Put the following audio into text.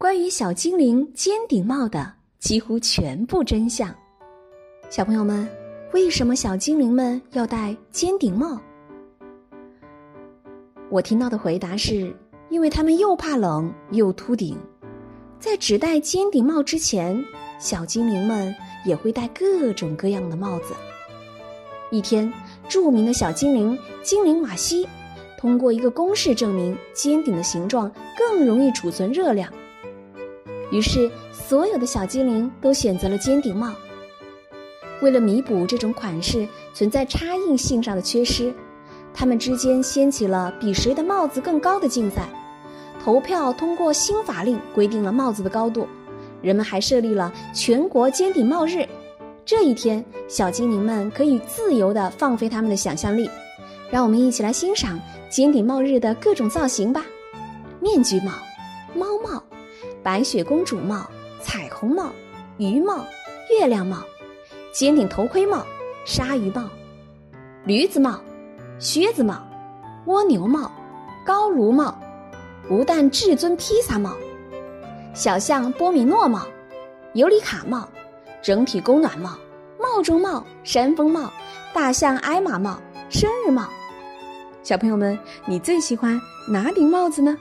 关于小精灵尖顶帽的几乎全部真相。小朋友们，为什么小精灵们要戴尖顶帽？我听到的回答是：因为他们又怕冷又秃顶。在只戴尖顶帽之前，小精灵们也会戴各种各样的帽子。一天，著名的小精灵精灵马西通过一个公式证明，尖顶的形状更容易储存热量。于是，所有的小精灵都选择了尖顶帽。为了弥补这种款式存在差异性上的缺失，他们之间掀起了比谁的帽子更高的竞赛。投票通过新法令，规定了帽子的高度。人们还设立了全国尖顶帽日。这一天，小精灵们可以自由地放飞他们的想象力。让我们一起来欣赏尖顶帽日的各种造型吧：面具帽、猫帽。白雪公主帽、彩虹帽、鱼帽、月亮帽、尖顶头盔帽、鲨鱼帽、驴子帽、靴子帽、蜗牛帽、高卢帽、不但至尊披萨帽、小象波米诺帽、尤里卡帽、整体供暖帽、帽中帽、山峰帽、大象艾玛帽、生日帽。小朋友们，你最喜欢哪顶帽子呢？